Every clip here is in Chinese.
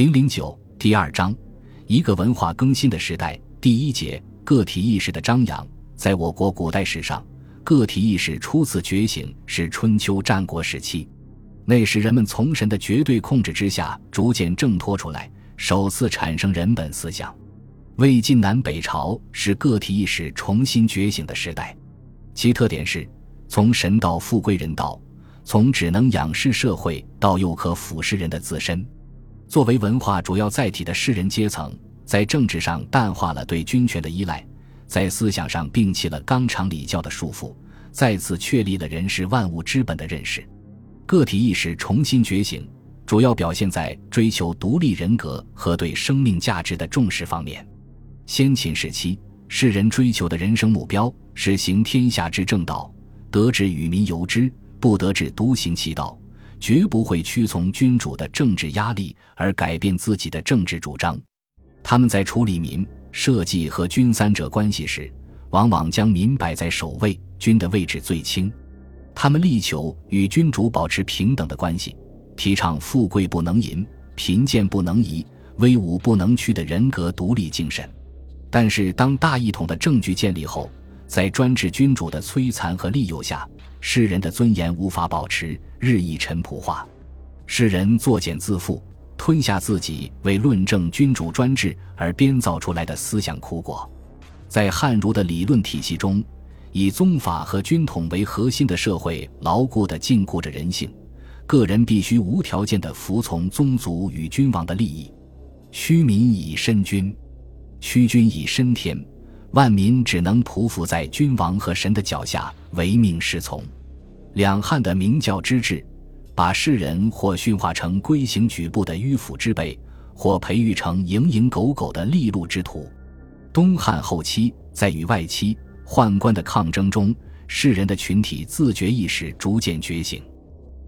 零零九第二章，一个文化更新的时代。第一节，个体意识的张扬。在我国古代史上，个体意识初次觉醒是春秋战国时期，那时人们从神的绝对控制之下逐渐挣脱出来，首次产生人本思想。魏晋南北朝是个体意识重新觉醒的时代，其特点是从神道复归人道，从只能仰视社会到又可俯视人的自身。作为文化主要载体的士人阶层，在政治上淡化了对军权的依赖，在思想上摒弃了纲常礼教的束缚，再次确立了人是万物之本的认识。个体意识重新觉醒，主要表现在追求独立人格和对生命价值的重视方面。先秦时期，世人追求的人生目标是行天下之正道，得之与民由之，不得志独行其道。绝不会屈从君主的政治压力而改变自己的政治主张。他们在处理民、社稷和君三者关系时，往往将民摆在首位，君的位置最轻。他们力求与君主保持平等的关系，提倡富贵不能淫、贫贱不能移、威武不能屈的人格独立精神。但是，当大一统的政局建立后，在专制君主的摧残和利诱下，世人的尊严无法保持，日益陈朴化。世人作茧自缚，吞下自己为论证君主专制而编造出来的思想苦果。在汉儒的理论体系中，以宗法和君统为核心的社会牢固地禁锢着人性，个人必须无条件地服从宗族与君王的利益。虚民以身君，屈君以身天。万民只能匍匐在君王和神的脚下，唯命是从。两汉的明教之治，把世人或驯化成龟行矩步的迂腐之辈，或培育成蝇营狗苟的利禄之徒。东汉后期，在与外戚、宦官的抗争中，世人的群体自觉意识逐渐觉醒，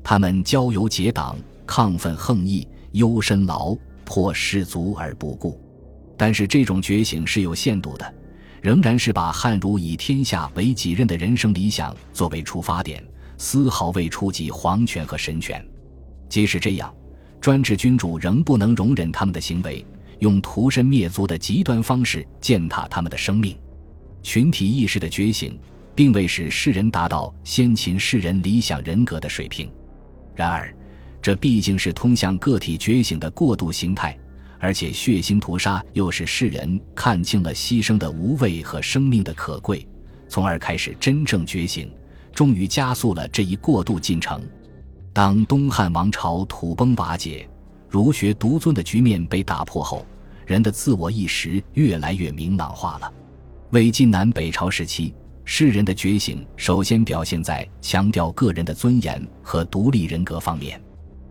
他们交游结党，亢奋横溢，忧身劳破士卒而不顾。但是，这种觉醒是有限度的。仍然是把汉儒以天下为己任的人生理想作为出发点，丝毫未触及皇权和神权。即使这样，专制君主仍不能容忍他们的行为，用屠身灭族的极端方式践踏他们的生命。群体意识的觉醒，并未使世人达到先秦世人理想人格的水平。然而，这毕竟是通向个体觉醒的过渡形态。而且血腥屠杀又使世人看清了牺牲的无畏和生命的可贵，从而开始真正觉醒，终于加速了这一过渡进程。当东汉王朝土崩瓦解、儒学独尊的局面被打破后，人的自我意识越来越明朗化了。魏晋南北朝时期，世人的觉醒首先表现在强调个人的尊严和独立人格方面。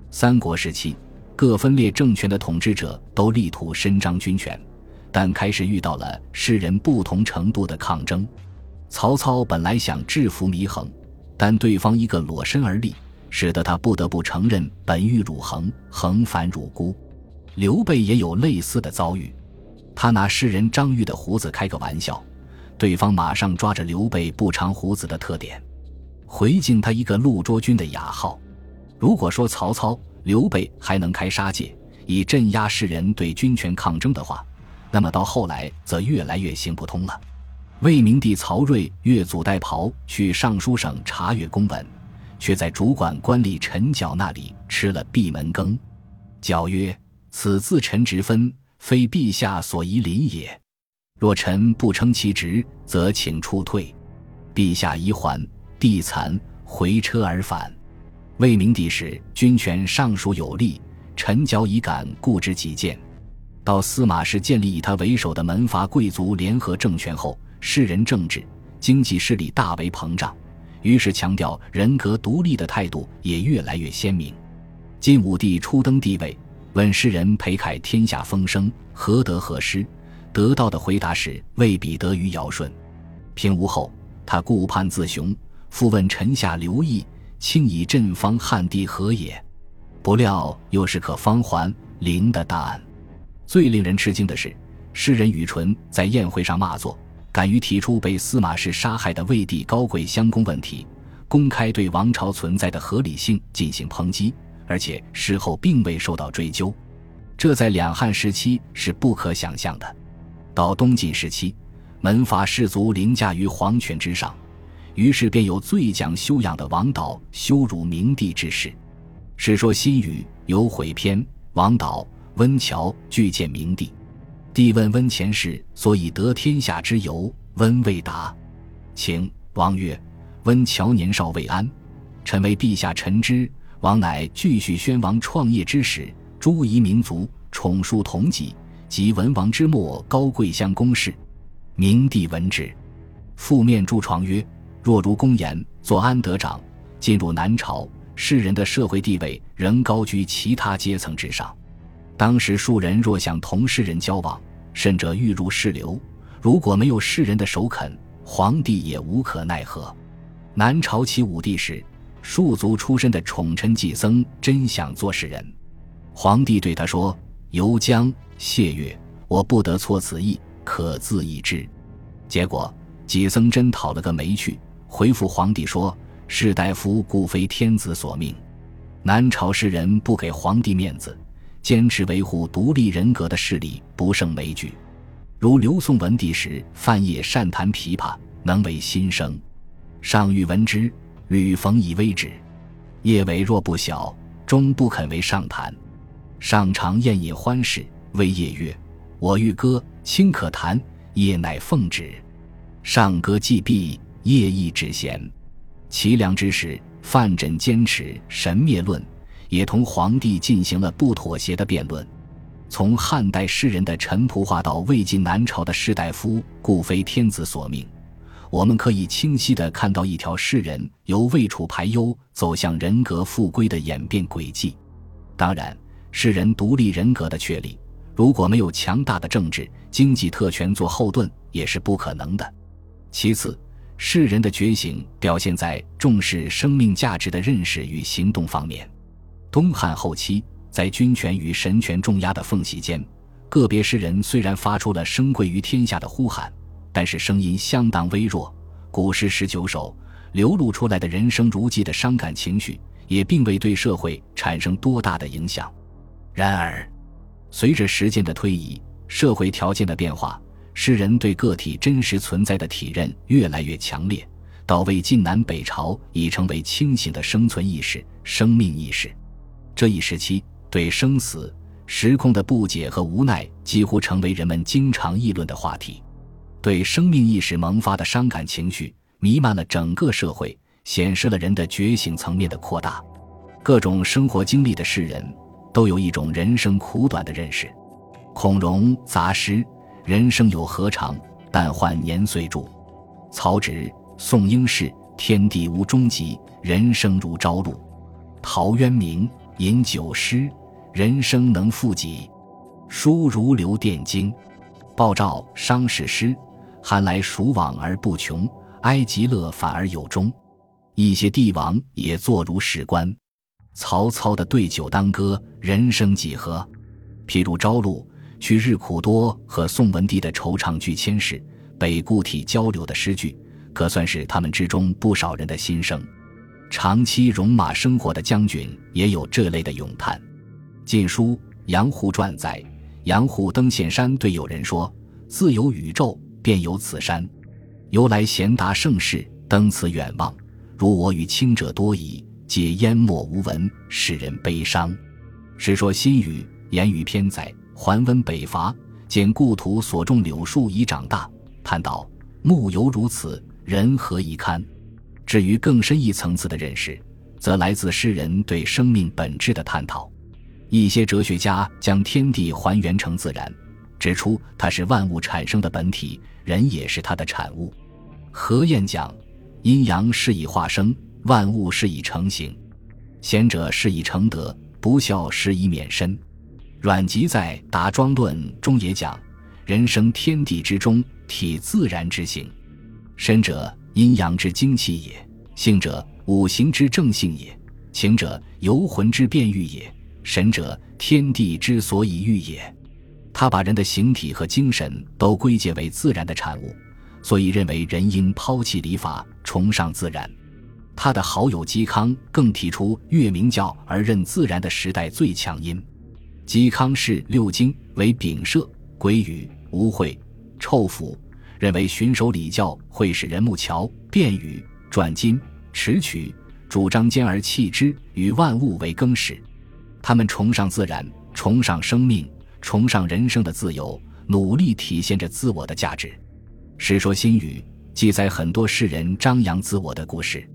三国时期。各分裂政权的统治者都力图伸张军权，但开始遇到了世人不同程度的抗争。曹操本来想制服祢衡，但对方一个裸身而立，使得他不得不承认本欲辱衡，衡反辱孤。刘备也有类似的遭遇，他拿诗人张玉的胡子开个玩笑，对方马上抓着刘备不长胡子的特点，回敬他一个陆卓君的雅号。如果说曹操，刘备还能开杀戒，以镇压世人对军权抗争的话，那么到后来则越来越行不通了。魏明帝曹睿越俎代庖去尚书省查阅公文，却在主管官吏陈缴那里吃了闭门羹。缴曰：“此自臣职分，非陛下所宜临也。若臣不称其职，则请出退。陛下宜还，帝惭，回车而返。”魏明帝时，军权尚属有力，陈矫已敢固执己见。到司马氏建立以他为首的门阀贵族联合政权后，世人政治、经济势力大为膨胀，于是强调人格独立的态度也越来越鲜明。晋武帝初登帝位，问世人裴凯天下风声何得何失，得到的回答是未必得于尧舜。平吴后，他顾盼自雄，复问臣下刘毅。庆以振方汉帝何也？不料又是可方还灵的答案。最令人吃惊的是，诗人宇纯在宴会上骂作，敢于提出被司马氏杀害的魏帝高贵相公问题，公开对王朝存在的合理性进行抨击，而且事后并未受到追究。这在两汉时期是不可想象的。到东晋时期，门阀士族凌驾于皇权之上，于是便有最讲修养的王导羞辱明帝之事。《史说新语》有毁篇，王导、温峤拒见明帝。帝问温前世所以得天下之由，温未答。请王曰：“温峤年少未安，臣为陛下臣之。王乃继续宣王创业之始。”诸夷民族宠述同己，及文王之末高贵相公事。明帝闻之，覆面著床曰：“若如公言，做安得长？进入南朝，世人的社会地位仍高居其他阶层之上。当时庶人若想同世人交往，甚者欲入世流，如果没有世人的首肯，皇帝也无可奈何。南朝齐武帝时，庶族出身的宠臣季僧真想做世人。”皇帝对他说：“游江谢月，我不得错此意，可自议之。”结果季僧真讨了个没趣，回复皇帝说：“士大夫故非天子所命。”南朝士人不给皇帝面子，坚持维护独立人格的势力不胜枚举。如刘宋文帝时，范晔善弹琵琶，能为心声。上欲闻之，吕逢以威止。叶伟若不小，终不肯为上弹。上常宴饮欢事，谓夜曰：“我欲歌，卿可弹。”夜乃奉旨。上歌既毕，夜亦止弦。齐梁之时，范缜坚持神灭论，也同皇帝进行了不妥协的辩论。从汉代诗人的陈仆话到魏晋南朝的士大夫故非天子所命，我们可以清晰地看到一条世人由魏楚排忧走向人格复归的演变轨迹。当然。世人独立人格的确立，如果没有强大的政治经济特权做后盾，也是不可能的。其次，世人的觉醒表现在重视生命价值的认识与行动方面。东汉后期，在君权与神权重压的缝隙间，个别诗人虽然发出了生贵于天下的呼喊，但是声音相当微弱。古诗十九首流露出来的人生如寄的伤感情绪，也并未对社会产生多大的影响。然而，随着时间的推移，社会条件的变化，诗人对个体真实存在的体认越来越强烈。到魏晋南北朝，已成为清醒的生存意识、生命意识。这一时期，对生死、时空的不解和无奈，几乎成为人们经常议论的话题。对生命意识萌发的伤感情绪，弥漫了整个社会，显示了人的觉醒层面的扩大。各种生活经历的世人。都有一种人生苦短的认识。孔融杂诗：“人生有何长？但患年岁著。”曹植、宋应士：“天地无终极，人生如朝露。”陶渊明饮酒诗：“人生能负几？书如流电经。”鲍照伤逝诗：“寒来暑往而不穷，哀极乐反而有终。”一些帝王也坐如史官。曹操的对酒当歌，人生几何？譬如朝露，去日苦多和宋文帝的惆怅俱千世，北固体交流的诗句，可算是他们之中不少人的心声。长期戎马生活的将军也有这类的咏叹。《晋书·杨虎传》载：杨虎登岘山，对友人说：“自有宇宙，便有此山。由来贤达盛世，登此远望，如我与卿者多矣。”皆淹没无闻，使人悲伤。世说新语言语偏载，桓温北伐，见故土所种柳树已长大，叹道：“木犹如此，人何以堪？”至于更深一层次的认识，则来自诗人对生命本质的探讨。一些哲学家将天地还原成自然，指出它是万物产生的本体，人也是它的产物。何晏讲：“阴阳是以化生。”万物是以成形，贤者是以成德，不孝是以免身。阮籍在《达庄论》中也讲：人生天地之中，体自然之行。身者阴阳之精气也，性者五行之正性也，情者游魂之变欲也，神者天地之所以欲也。他把人的形体和精神都归结为自然的产物，所以认为人应抛弃礼法，崇尚自然。他的好友嵇康更提出“越明教而任自然”的时代最强音。嵇康视六经为丙舍、癸禹、无秽、臭腐，认为循守礼教会使人木桥、变语、转金、持曲，主张兼而弃之，与万物为更始。他们崇尚自然，崇尚生命，崇尚人生的自由，努力体现着自我的价值。《世说新语》记载很多世人张扬自我的故事，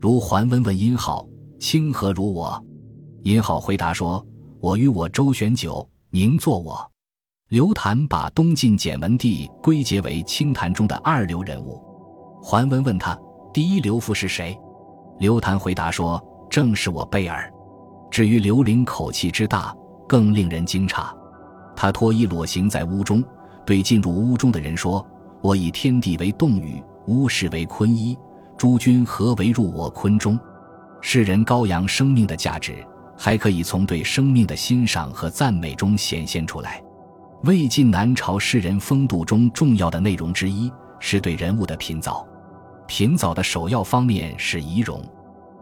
如桓温问殷浩：“卿何如我？”殷浩回答说：“我与我周旋久，宁做我。”刘谭把东晋简文帝归结为清谈中的二流人物。桓温问他：“第一流夫是谁？”刘谭回答说：“正是我贝尔。”至于刘伶口气之大，更令人惊诧。他脱衣裸行在屋中，对进入屋中的人说：“我以天地为洞宇，屋室为坤衣，诸君何为入我坤中？”世人高扬生命的价值，还可以从对生命的欣赏和赞美中显现出来。魏晋南朝诗人风度中重要的内容之一，是对人物的品藻。品藻的首要方面是仪容，《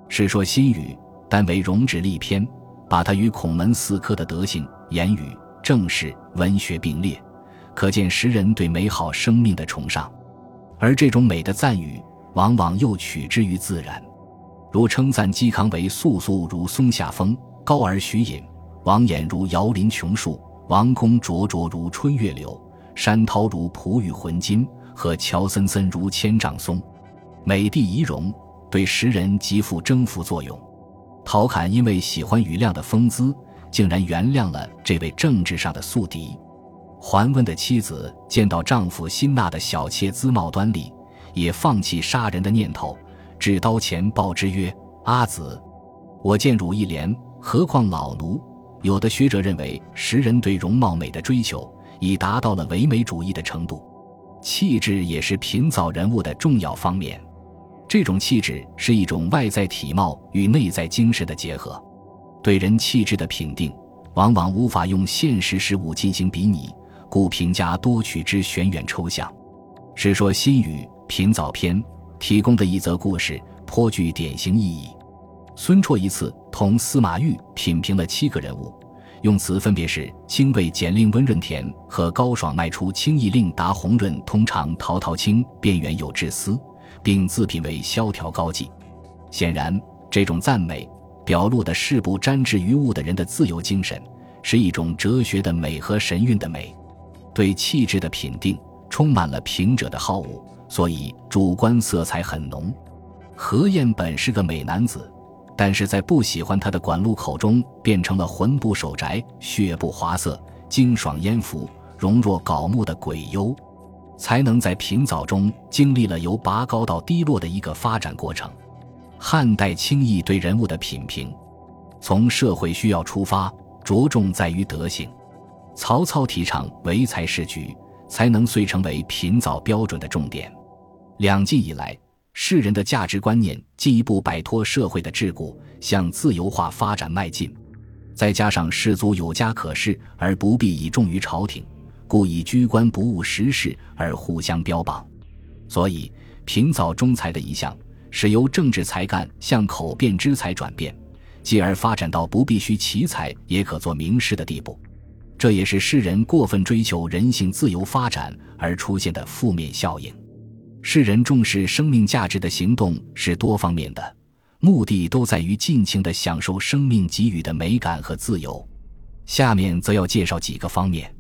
世说新语》。但为容止立篇，把它与孔门四科的德性、言语、政事、文学并列，可见时人对美好生命的崇尚。而这种美的赞誉，往往又取之于自然，如称赞嵇康为“素素如松下风，高而虚隐；王衍如摇林琼树，王公灼灼如春月柳，山涛如蒲雨浑金，和乔森森如千丈松”。美的仪容对时人极富征服作用。陶侃因为喜欢庾亮的风姿，竟然原谅了这位政治上的宿敌。桓温的妻子见到丈夫辛纳的小妾姿貌端丽，也放弃杀人的念头，至刀前报之曰：“阿子，我见汝一怜，何况老奴？”有的学者认为，时人对容貌美的追求已达到了唯美主义的程度，气质也是品藻人物的重要方面。这种气质是一种外在体貌与内在精神的结合，对人气质的评定，往往无法用现实事物进行比拟，故评价多取之玄远抽象。《世说新语·品藻篇》提供的一则故事颇具典型意义。孙绰一次同司马懿品评了七个人物，用词分别是：清味简令温润甜，和高爽迈出清逸令达红润通常，陶陶清边缘有致思。并自评为萧条高寂。显然，这种赞美表露的是不沾滞于物的人的自由精神，是一种哲学的美和神韵的美。对气质的品定，充满了平者的好恶，所以主观色彩很浓。何晏本是个美男子，但是在不喜欢他的管路口中，变成了魂不守宅、血不华色、精爽烟浮、容若槁木的鬼幽。才能在平藻中经历了由拔高到低落的一个发展过程。汉代轻易对人物的品评，从社会需要出发，着重在于德行。曹操提倡唯才是举，才能遂成为品藻标准的重点。两晋以来，世人的价值观念进一步摆脱社会的桎梏，向自由化发展迈进。再加上士族有家可事，而不必倚重于朝廷。故以居官不务实事而互相标榜，所以平藻中才的一项是由政治才干向口辩之才转变，继而发展到不必须奇才也可做名士的地步。这也是世人过分追求人性自由发展而出现的负面效应。世人重视生命价值的行动是多方面的，目的都在于尽情地享受生命给予的美感和自由。下面则要介绍几个方面。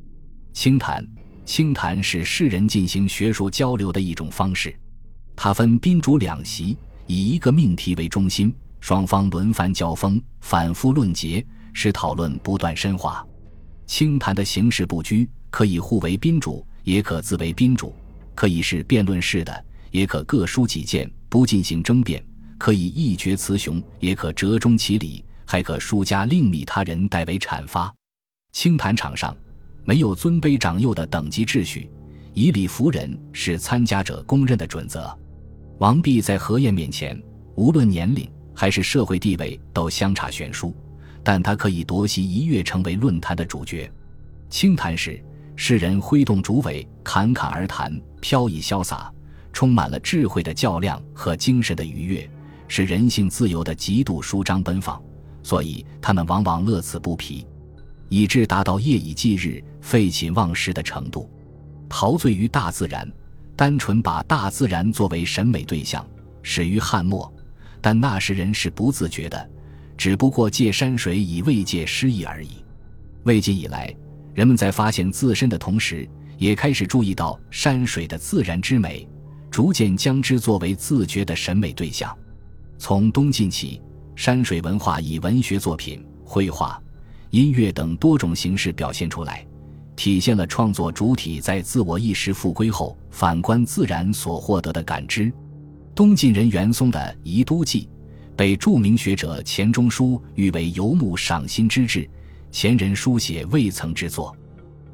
清谈，清谈是世人进行学术交流的一种方式。它分宾主两席，以一个命题为中心，双方轮番交锋，反复论结，使讨论不断深化。清谈的形式不拘，可以互为宾主，也可自为宾主；可以是辩论式的，也可各抒己见，不进行争辩；可以一决雌雄，也可折中其理，还可输家另觅他人代为阐发。清谈场上。没有尊卑长幼的等级秩序，以礼服人是参加者公认的准则。王弼在何晏面前，无论年龄还是社会地位都相差悬殊，但他可以夺席一跃成为论坛的主角。清谈时，世人挥动竹苇，侃侃而谈，飘逸潇洒，充满了智慧的较量和精神的愉悦，是人性自由的极度舒张奔放，所以他们往往乐此不疲。以致达到夜以继日、废寝忘食的程度，陶醉于大自然，单纯把大自然作为审美对象，始于汉末，但那时人是不自觉的，只不过借山水以慰藉诗意而已。魏晋以来，人们在发现自身的同时，也开始注意到山水的自然之美，逐渐将之作为自觉的审美对象。从东晋起，山水文化以文学作品、绘画。音乐等多种形式表现出来，体现了创作主体在自我意识复归后反观自然所获得的感知。东晋人袁嵩的《夷都记》被著名学者钱钟书誉为游牧赏心之志，前人书写未曾之作。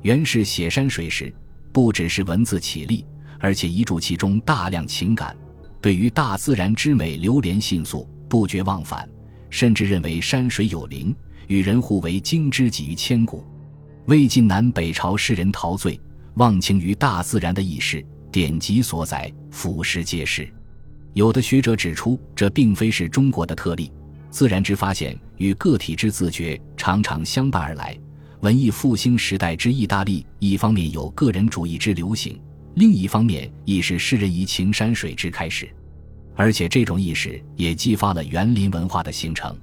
袁氏写山水时，不只是文字绮丽，而且遗注其中大量情感，对于大自然之美流连信素，不觉忘返，甚至认为山水有灵。与人互为经之己于千古，魏晋南北朝诗人陶醉忘情于大自然的意识，典籍所载，俯拾皆是。有的学者指出，这并非是中国的特例，自然之发现与个体之自觉常常相伴而来。文艺复兴时代之意大利，一方面有个人主义之流行，另一方面亦是诗人移情山水之开始，而且这种意识也激发了园林文化的形成。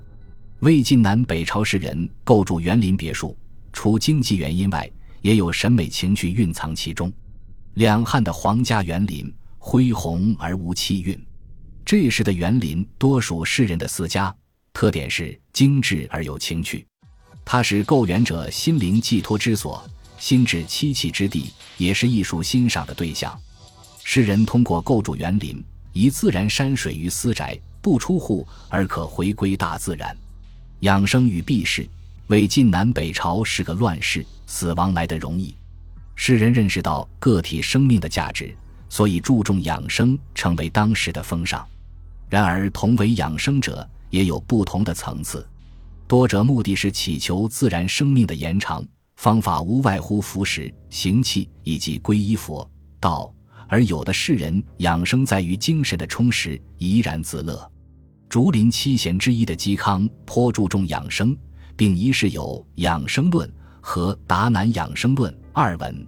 魏晋南北朝诗人构筑园林别墅，除经济原因外，也有审美情趣蕴藏其中。两汉的皇家园林恢宏而无气韵，这时的园林多属士人的私家，特点是精致而有情趣。它是构园者心灵寄托之所，心智栖息之地，也是艺术欣赏的对象。诗人通过构筑园林，以自然山水于私宅，不出户而可回归大自然。养生与避世，魏晋南北朝是个乱世，死亡来得容易。世人认识到个体生命的价值，所以注重养生，成为当时的风尚。然而，同为养生者，也有不同的层次。多者目的是祈求自然生命的延长，方法无外乎服食、行气以及皈依佛道；而有的世人养生在于精神的充实，怡然自乐。竹林七贤之一的嵇康颇注重养生，并一世有《养生论》和《达南养生论》二文。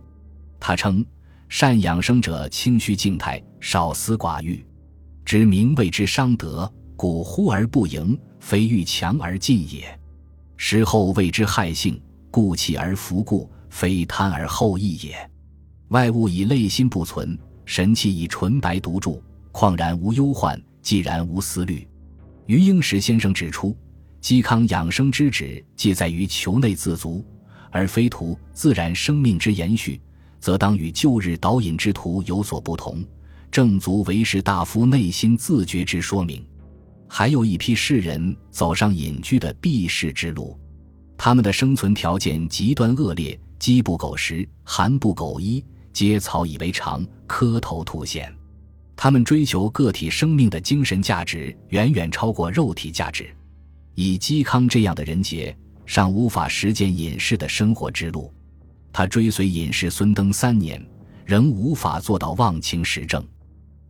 他称：“善养生者，清虚静态，少思寡欲，知名谓之伤德。故忽而不盈，非欲强而进也；时后谓之害性，故起而弗固，非贪而后益也。外物以内心不存，神气以纯白独著，旷然无忧患，寂然无思虑。”余英时先生指出，嵇康养生之旨，既在于求内自足，而非图自然生命之延续，则当与旧日导引之徒有所不同，正足为士大夫内心自觉之说明。还有一批士人走上隐居的避世之路，他们的生存条件极端恶劣，饥不苟食，寒不苟衣，皆草以为常，磕头吐涎。他们追求个体生命的精神价值远远超过肉体价值，以嵇康这样的人杰，尚无法实践隐士的生活之路。他追随隐士孙登三年，仍无法做到忘情实政。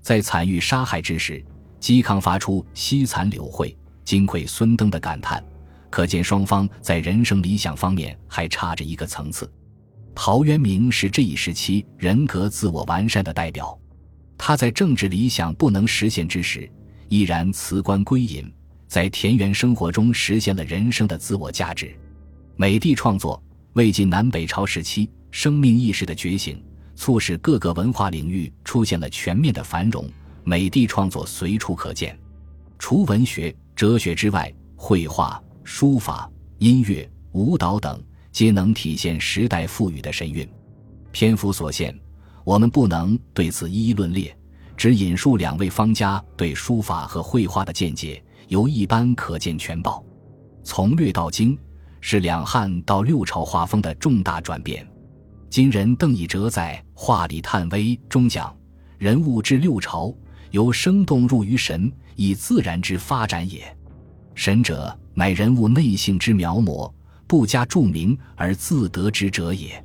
在惨遇杀害之时，嵇康发出“惜残柳蕙，金匮孙登”的感叹，可见双方在人生理想方面还差着一个层次。陶渊明是这一时期人格自我完善的代表。他在政治理想不能实现之时，依然辞官归隐，在田园生活中实现了人生的自我价值。美帝创作，魏晋南北朝时期，生命意识的觉醒，促使各个文化领域出现了全面的繁荣。美帝创作随处可见，除文学、哲学之外，绘画、书法、音乐、舞蹈等，皆能体现时代赋予的神韵。篇幅所限。我们不能对此一一论列，只引述两位方家对书法和绘画的见解，由一般可见全报。从略到精，是两汉到六朝画风的重大转变。今人邓以哲在《画里探微》中讲，人物至六朝，由生动入于神，以自然之发展也。神者，乃人物内性之描摹，不加注明而自得之者也。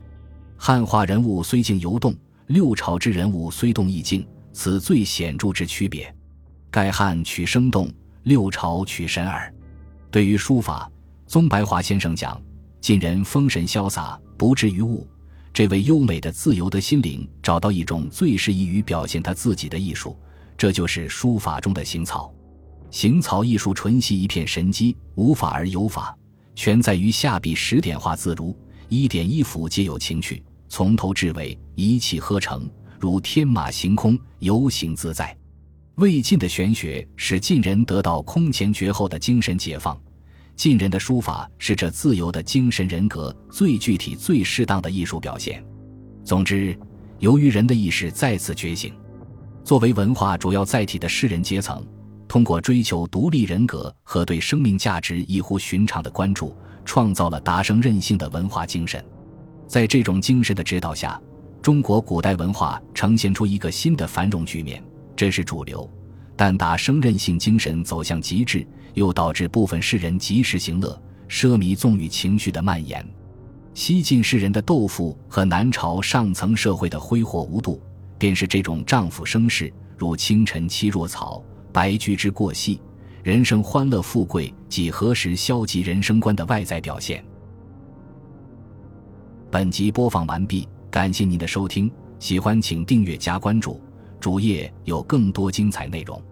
汉画人物虽静游动。六朝之人物虽动亦静，此最显著之区别。盖汉取生动，六朝取神耳。对于书法，宗白华先生讲：近人风神潇洒，不至于物。这位优美的、自由的心灵找到一种最适宜于表现他自己的艺术，这就是书法中的行草。行草艺术纯系一片神机，无法而有法，全在于下笔十点画自如，一点一幅皆有情趣，从头至尾一气呵成，如天马行空，游行自在。魏晋的玄学使晋人得到空前绝后的精神解放。晋人的书法是这自由的精神人格最具体、最适当的艺术表现。总之，由于人的意识再次觉醒，作为文化主要载体的士人阶层，通过追求独立人格和对生命价值异乎寻常的关注，创造了达生任性的文化精神。在这种精神的指导下，中国古代文化呈现出一个新的繁荣局面，这是主流。但达生任性精神走向极致。又导致部分士人及时行乐、奢靡纵欲情绪的蔓延。西晋士人的豆腐和南朝上层社会的挥霍无度，便是这种丈夫生事如清晨妻若草，白驹之过隙，人生欢乐富贵几何时消极人生观的外在表现。本集播放完毕，感谢您的收听，喜欢请订阅加关注，主页有更多精彩内容。